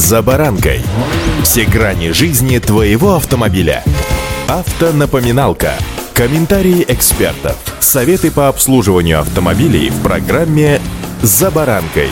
«За баранкой». Все грани жизни твоего автомобиля. Автонапоминалка. Комментарии экспертов. Советы по обслуживанию автомобилей в программе «За баранкой».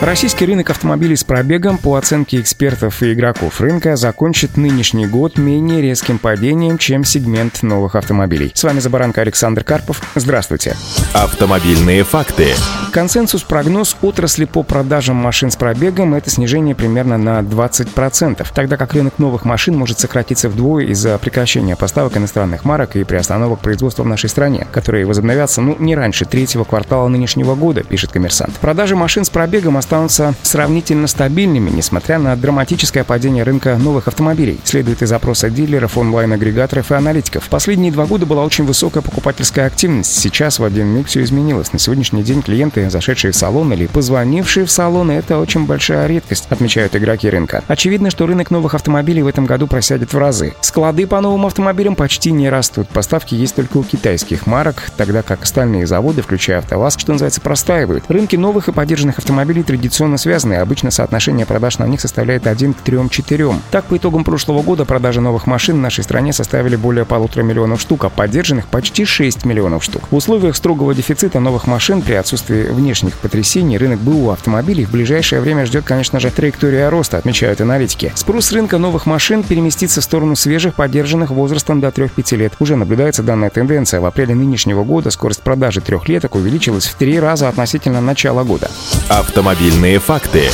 Российский рынок автомобилей с пробегом, по оценке экспертов и игроков рынка, закончит нынешний год менее резким падением, чем сегмент новых автомобилей. С вами Забаранка Александр Карпов. Здравствуйте. Автомобильные факты. Консенсус-прогноз отрасли по продажам машин с пробегом – это снижение примерно на 20%, тогда как рынок новых машин может сократиться вдвое из-за прекращения поставок иностранных марок и приостановок производства в нашей стране, которые возобновятся ну, не раньше третьего квартала нынешнего года, пишет коммерсант. Продажи машин с пробегом останутся сравнительно стабильными, несмотря на драматическое падение рынка новых автомобилей, следует из опроса дилеров, онлайн-агрегаторов и аналитиков. Последние два года была очень высокая покупательская активность. Сейчас в один миг все изменилось. На сегодняшний день клиенты клиенты, зашедшие в салон или позвонившие в салон, это очень большая редкость, отмечают игроки рынка. Очевидно, что рынок новых автомобилей в этом году просядет в разы. Склады по новым автомобилям почти не растут. Поставки есть только у китайских марок, тогда как остальные заводы, включая АвтоВАЗ, что называется, простаивают. Рынки новых и поддержанных автомобилей традиционно связаны. Обычно соотношение продаж на них составляет 1 к 3-4. Так, по итогам прошлого года продажи новых машин в нашей стране составили более полутора миллионов штук, а поддержанных почти 6 миллионов штук. В условиях строгого дефицита новых машин при отсутствии внешних потрясений рынок БУ автомобилей в ближайшее время ждет, конечно же, траектория роста, отмечают аналитики. Спрос рынка новых машин переместится в сторону свежих, поддержанных возрастом до 3-5 лет. Уже наблюдается данная тенденция. В апреле нынешнего года скорость продажи трехлеток увеличилась в три раза относительно начала года. Автомобильные факты.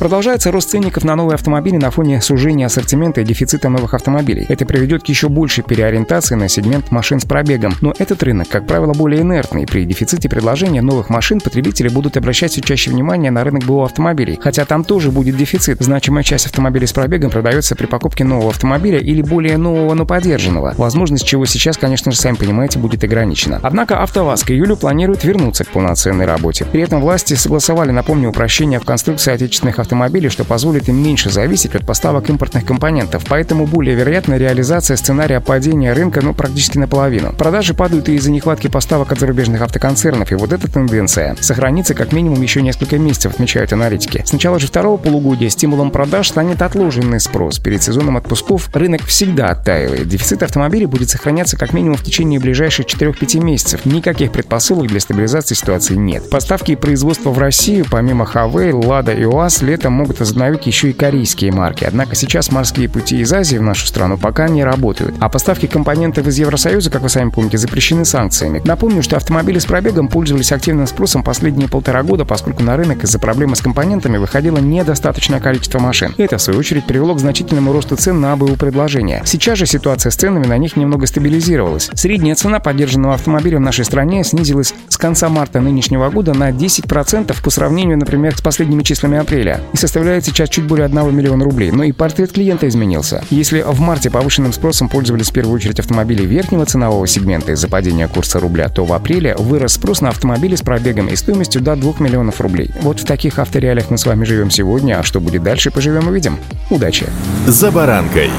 Продолжается рост ценников на новые автомобили на фоне сужения ассортимента и дефицита новых автомобилей. Это приведет к еще большей переориентации на сегмент машин с пробегом. Но этот рынок, как правило, более инертный. При дефиците предложения новых машин потребители будут обращать все чаще внимание на рынок БУ автомобилей. Хотя там тоже будет дефицит. Значимая часть автомобилей с пробегом продается при покупке нового автомобиля или более нового, но поддержанного. Возможность чего сейчас, конечно же, сами понимаете, будет ограничена. Однако АвтоВАЗ к июлю планирует вернуться к полноценной работе. При этом власти согласовали, напомню, упрощение в конструкции отечественных автомобилей автомобилей, что позволит им меньше зависеть от поставок импортных компонентов, поэтому более вероятна реализация сценария падения рынка ну, практически наполовину. Продажи падают и из-за нехватки поставок от зарубежных автоконцернов, и вот эта тенденция сохранится как минимум еще несколько месяцев, отмечают аналитики. С начала же второго полугодия стимулом продаж станет отложенный спрос. Перед сезоном отпусков рынок всегда оттаивает. Дефицит автомобилей будет сохраняться как минимум в течение ближайших 4-5 месяцев. Никаких предпосылок для стабилизации ситуации нет. Поставки и производство в Россию, помимо Huawei, Lada и УАЗ, летом могут возобновить еще и корейские марки. Однако сейчас морские пути из Азии в нашу страну пока не работают. А поставки компонентов из Евросоюза, как вы сами помните, запрещены санкциями. Напомню, что автомобили с пробегом пользовались активным спросом последние полтора года, поскольку на рынок из-за проблемы с компонентами выходило недостаточное количество машин. Это, в свою очередь, привело к значительному росту цен на АБУ предложения. Сейчас же ситуация с ценами на них немного стабилизировалась. Средняя цена поддержанного автомобиля в нашей стране снизилась с конца марта нынешнего года на 10% по сравнению, например, с последними числами апреля и составляет сейчас чуть более 1 миллиона рублей. Но и портрет клиента изменился. Если в марте повышенным спросом пользовались в первую очередь автомобили верхнего ценового сегмента из-за падения курса рубля, то в апреле вырос спрос на автомобили с пробегом и стоимостью до 2 миллионов рублей. Вот в таких автореалиях мы с вами живем сегодня, а что будет дальше, поживем и видим. Удачи! За баранкой.